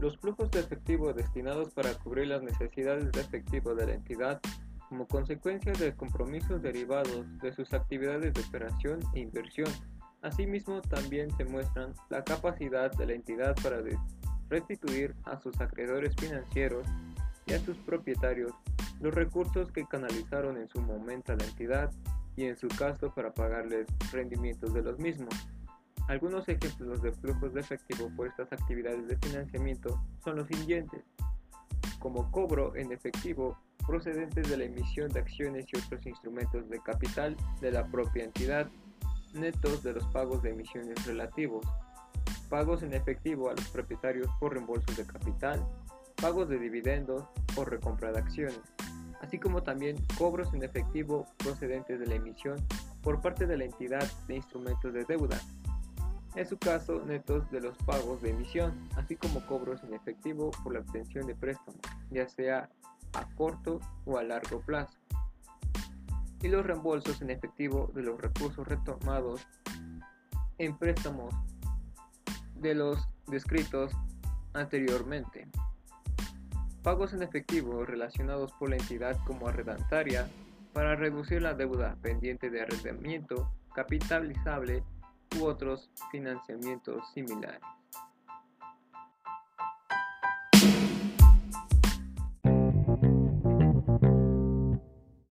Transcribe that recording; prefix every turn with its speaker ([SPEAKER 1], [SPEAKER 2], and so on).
[SPEAKER 1] Los flujos de efectivo destinados para cubrir las necesidades de efectivo de la entidad como consecuencia de compromisos derivados de sus actividades de operación e inversión. Asimismo, también se muestran la capacidad de la entidad para restituir a sus acreedores financieros y a sus propietarios los recursos que canalizaron en su momento a la entidad y en su caso para pagarles rendimientos de los mismos. Algunos ejemplos de flujos de efectivo por estas actividades de financiamiento son los siguientes, como cobro en efectivo procedentes de la emisión de acciones y otros instrumentos de capital de la propia entidad, netos de los pagos de emisiones relativos, pagos en efectivo a los propietarios por reembolsos de capital, pagos de dividendos o recompra de acciones, así como también cobros en efectivo procedentes de la emisión por parte de la entidad de instrumentos de deuda, en su caso netos de los pagos de emisión, así como cobros en efectivo por la obtención de préstamos, ya sea a corto o a largo plazo, y los reembolsos en efectivo de los recursos retomados en préstamos de los descritos anteriormente. Pagos en efectivo relacionados por la entidad como arrendataria para reducir la deuda pendiente de arrendamiento capitalizable u otros financiamientos similares.